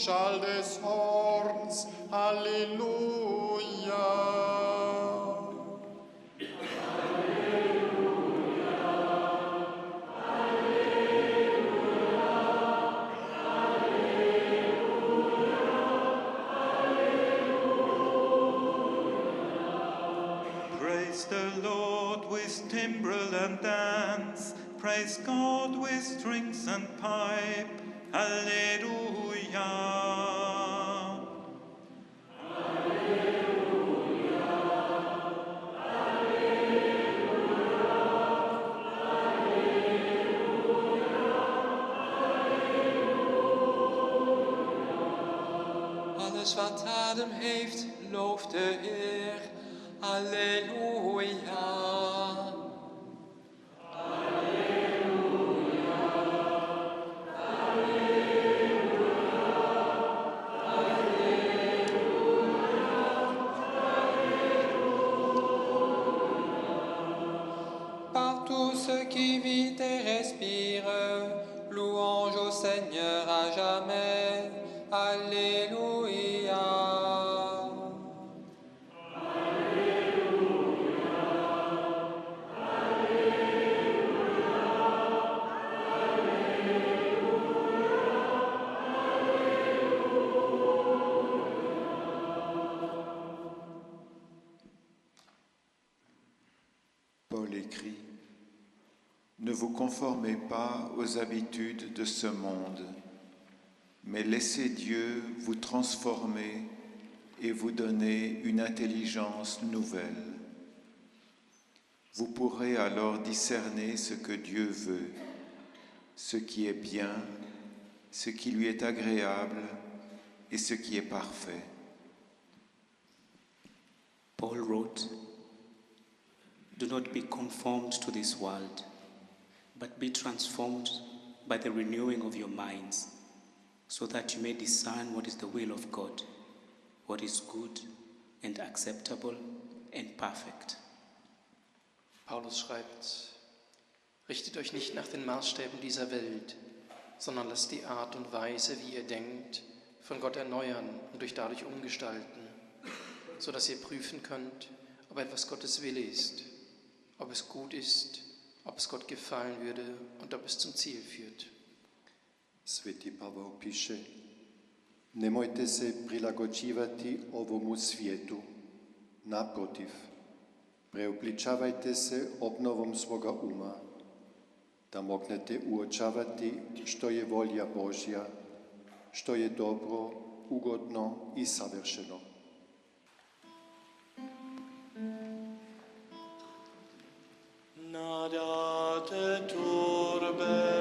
Schall des Horns. Halleluja. Praise the Lord with timbrel and dance. Praise God with strings and pipe. Alleluia. Alles wat adem heeft, looft de conformez pas aux habitudes de ce monde, mais laissez Dieu vous transformer et vous donner une intelligence nouvelle. Vous pourrez alors discerner ce que Dieu veut, ce qui est bien, ce qui lui est agréable et ce qui est parfait. Paul wrote, Do not be conformed to this world, but be transformed by the renewing of your minds, so that you may discern what is the will of God, what is good and acceptable and perfect. Paulus schreibt, richtet euch nicht nach den Maßstäben dieser Welt, sondern lasst die Art und Weise, wie ihr denkt, von Gott erneuern und euch dadurch umgestalten, sodass ihr prüfen könnt, ob etwas Gottes Wille ist, ob es gut ist, ob es Gott gefallen würde und ob es zum Ziel führt. Sveti Pavao piše, nemojte se prilagođivati ovomu svijetu, naprotiv, preobličavajte se obnovom svoga uma, da mognete uočavati što je volja Božja, što je dobro, ugodno i savršeno. Nada te turbe.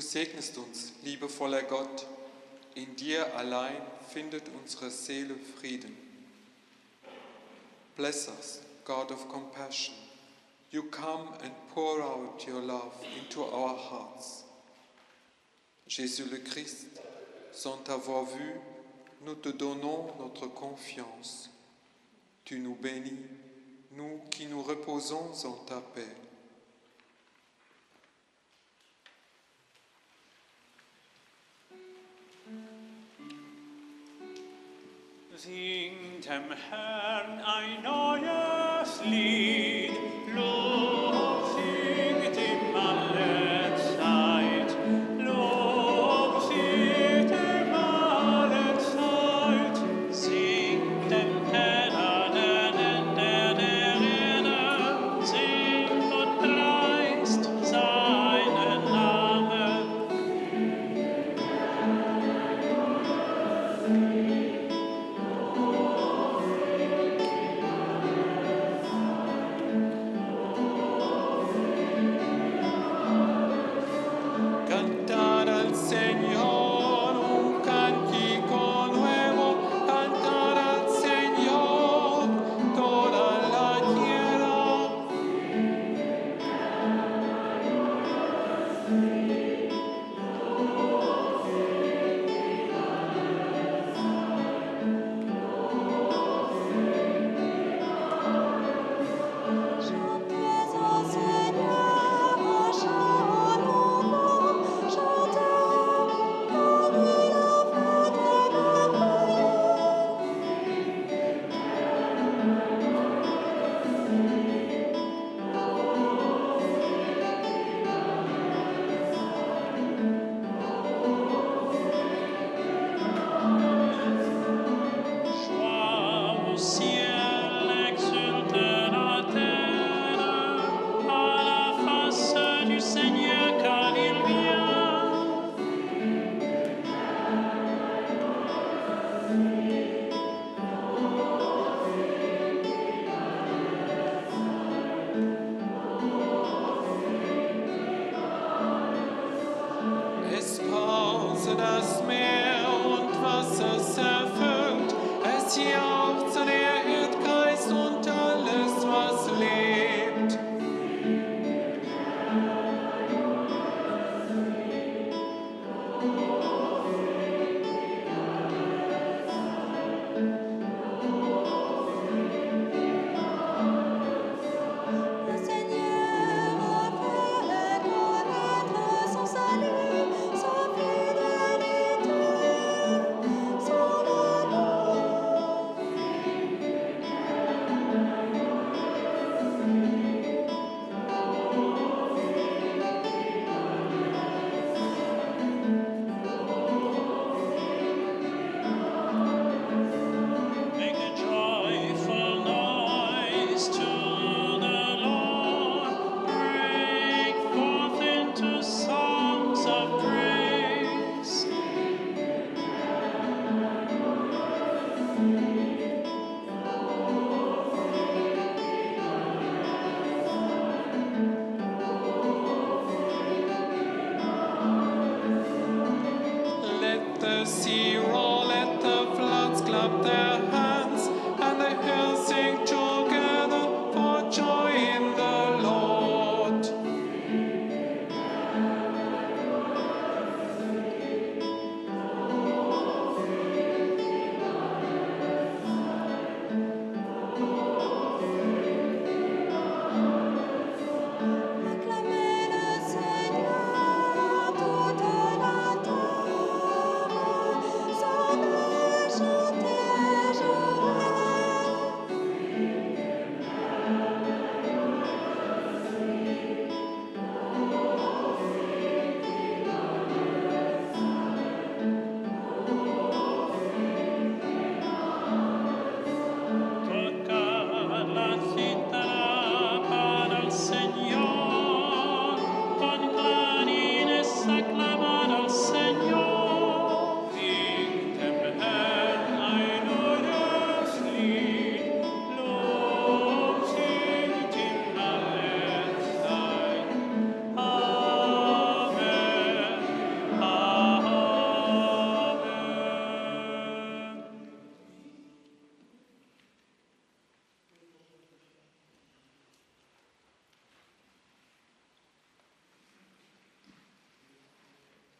Du segnest uns, liebevoller Gott. In dir allein findet unsere Seele Frieden. Bless us, God of compassion. You come and pour out your love into our hearts. Jésus le Christ, sans t'avoir vu, nous te donnons notre confiance. Tu nous bénis, nous qui nous reposons en ta paix. Singt dem Herrn ein neues Lied. Lob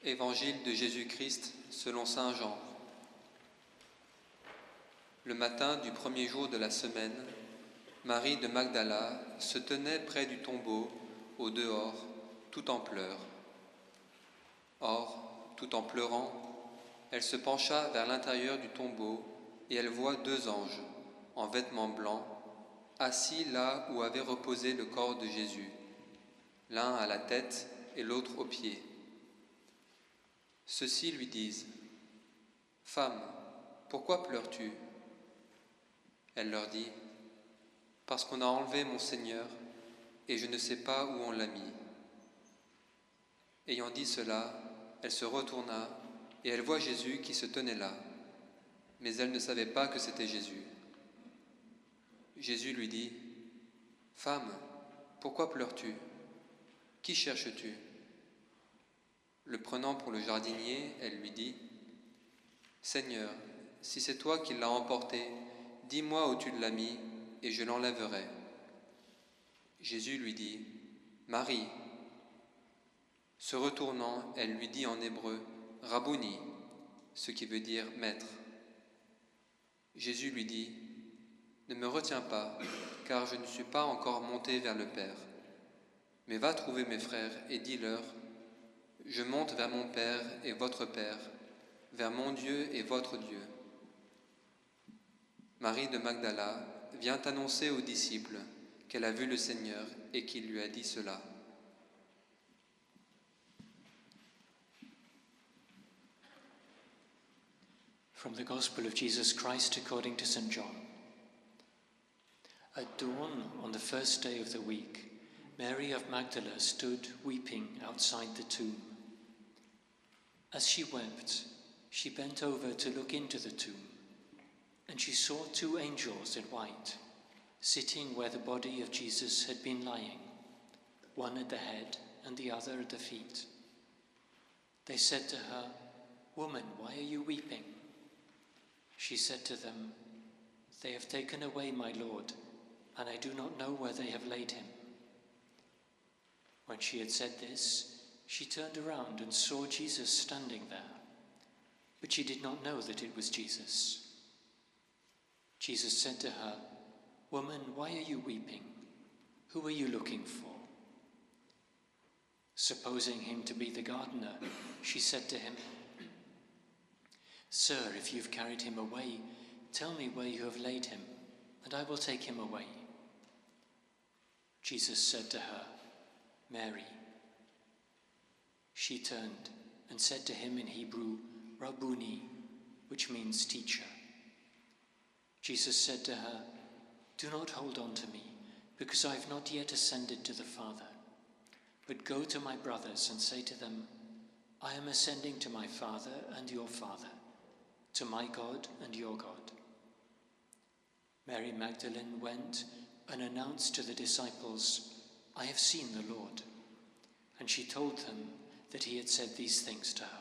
Évangile de Jésus-Christ selon Saint Jean. Le matin du premier jour de la semaine, Marie de Magdala se tenait près du tombeau, au dehors, tout en pleurs. Or, tout en pleurant, elle se pencha vers l'intérieur du tombeau et elle voit deux anges, en vêtements blancs, assis là où avait reposé le corps de Jésus, l'un à la tête et l'autre aux pieds. Ceux-ci lui disent, Femme, pourquoi pleures-tu? Elle leur dit, Parce qu'on a enlevé mon Seigneur, et je ne sais pas où on l'a mis. Ayant dit cela, elle se retourna, et elle voit Jésus qui se tenait là, mais elle ne savait pas que c'était Jésus. Jésus lui dit, Femme, pourquoi pleures-tu? Qui cherches-tu? Le prenant pour le jardinier, elle lui dit, Seigneur, si c'est toi qui l'as emporté, dis-moi où tu l'as mis, et je l'enlèverai. Jésus lui dit, Marie. Se retournant, elle lui dit en hébreu, Rabouni, ce qui veut dire maître. Jésus lui dit, Ne me retiens pas, car je ne suis pas encore monté vers le Père, mais va trouver mes frères et dis-leur, je monte vers mon Père et votre Père, vers mon Dieu et votre Dieu. Marie de Magdala vient annoncer aux disciples qu'elle a vu le Seigneur et qu'il lui a dit cela. From the Gospel of Jesus Christ according to St. John. At dawn on the first day of the week, Mary of Magdala stood weeping outside the tomb. As she wept, she bent over to look into the tomb, and she saw two angels in white, sitting where the body of Jesus had been lying, one at the head and the other at the feet. They said to her, Woman, why are you weeping? She said to them, They have taken away my Lord, and I do not know where they have laid him. When she had said this, she turned around and saw Jesus standing there, but she did not know that it was Jesus. Jesus said to her, Woman, why are you weeping? Who are you looking for? Supposing him to be the gardener, she said to him, Sir, if you've carried him away, tell me where you have laid him, and I will take him away. Jesus said to her, Mary. She turned and said to him in Hebrew, Rabboni, which means teacher. Jesus said to her, Do not hold on to me, because I have not yet ascended to the Father. But go to my brothers and say to them, I am ascending to my Father and your Father, to my God and your God. Mary Magdalene went and announced to the disciples, I have seen the Lord. And she told them that he had said these things to her.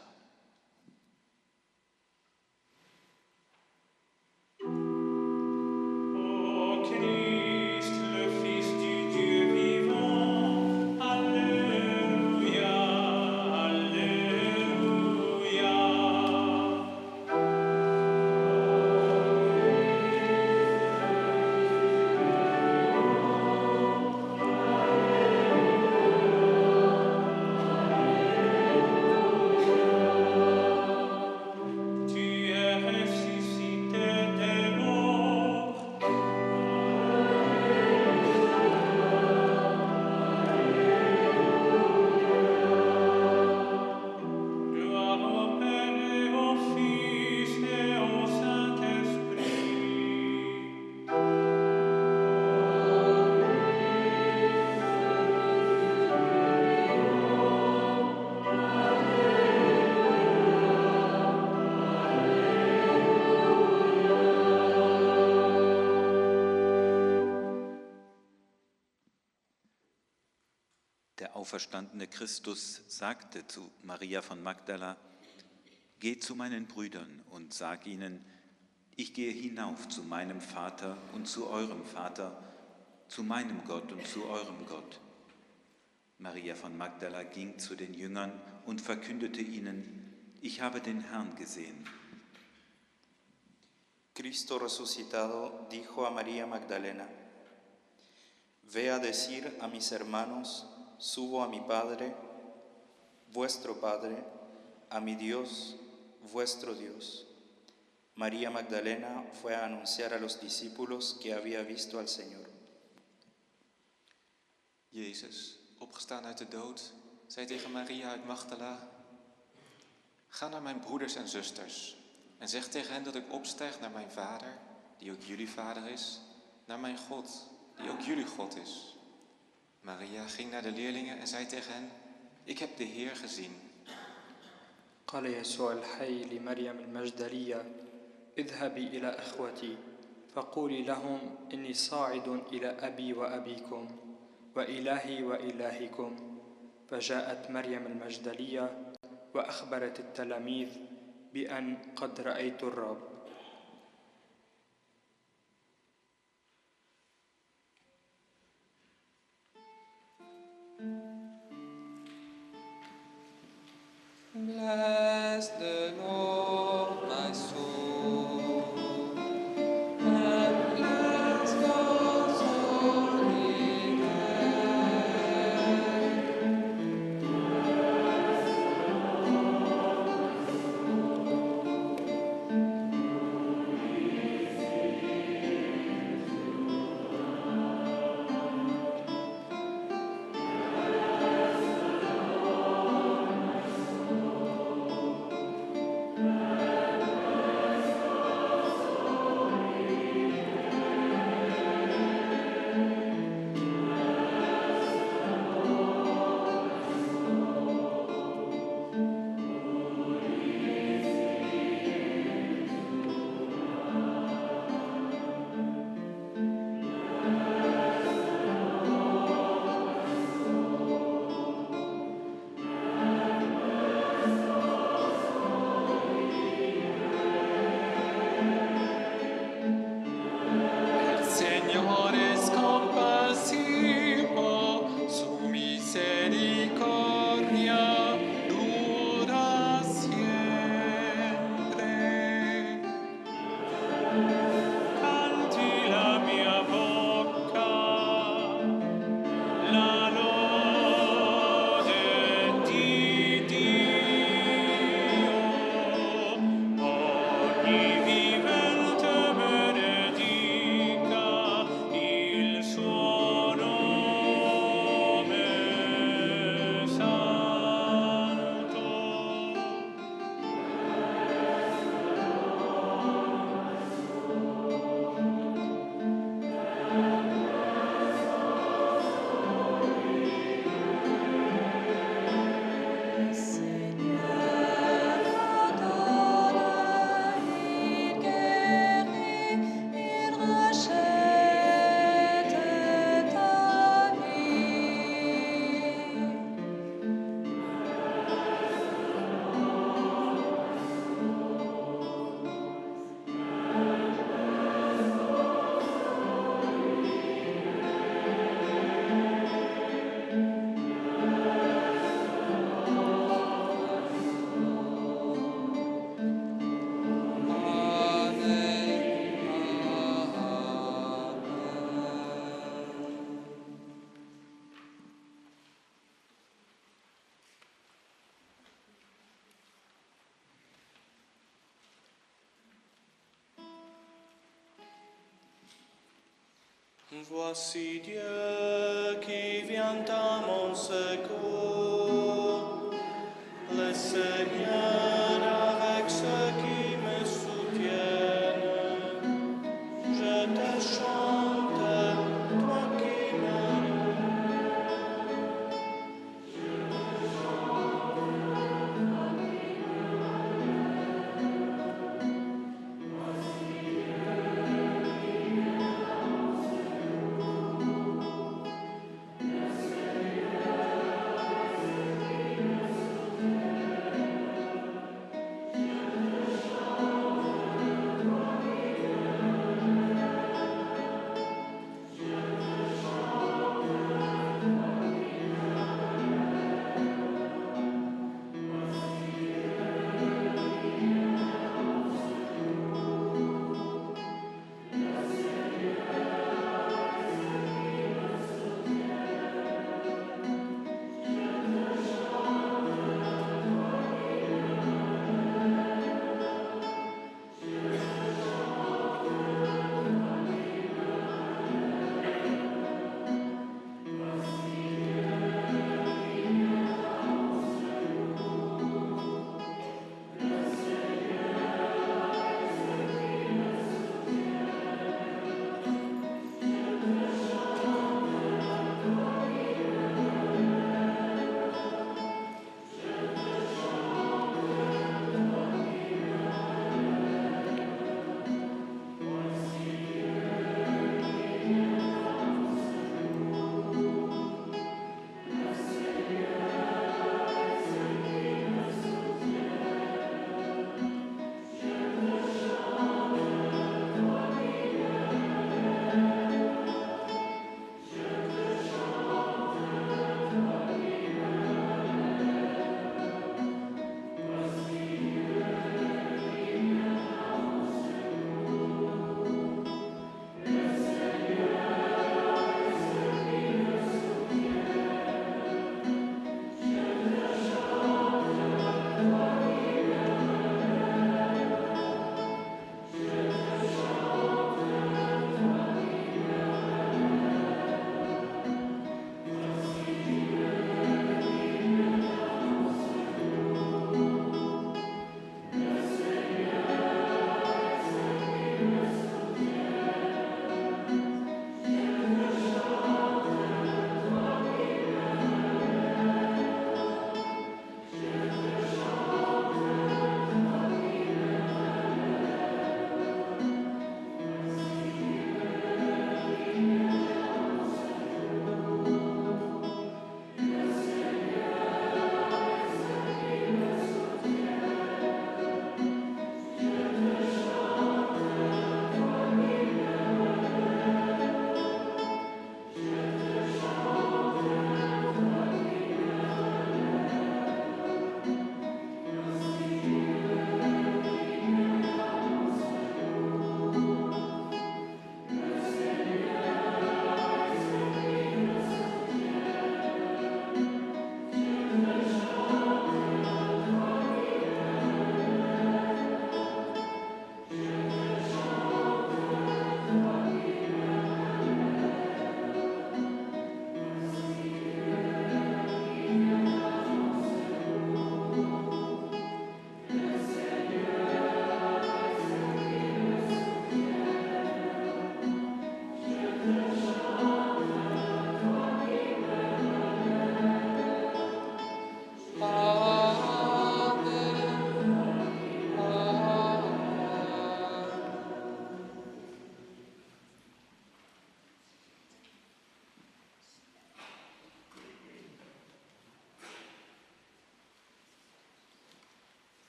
Auferstandene Christus sagte zu Maria von Magdala, Geh zu meinen Brüdern und sag ihnen, ich gehe hinauf zu meinem Vater und zu eurem Vater, zu meinem Gott und zu eurem Gott. Maria von Magdala ging zu den Jüngern und verkündete ihnen, ich habe den Herrn gesehen. Cristo resucitado dijo a María Magdalena, Ve a decir a mis hermanos, subo a mi Padre, vuestro Padre, a mi Dios, vuestro Dios. María Magdalena fue a anunciar a los discípulos que había visto al Señor. Jezus, opgestaan uit de dood, zei tegen Maria uit Magdala: Ga naar mijn broeders en zusters en zeg tegen hen dat ik opstijg naar mijn Vader, die ook jullie Vader is, naar mijn God, die ook jullie God is. Maria ging naar de leerlingen en zei tegen hen: Ik heb de Heer gezien. قال يسوع الحي لمريم المجدلية اذهبي إلى إخوتي. فقولي لهم إني صاعد إلى أبي وأبيكم وإلهي وإلهكم. فجاءت مريم المجدلية وأخبرت التلاميذ بأن قد رأيت الرب. Voici Dieu qui vient à mon secours. Le Seigneur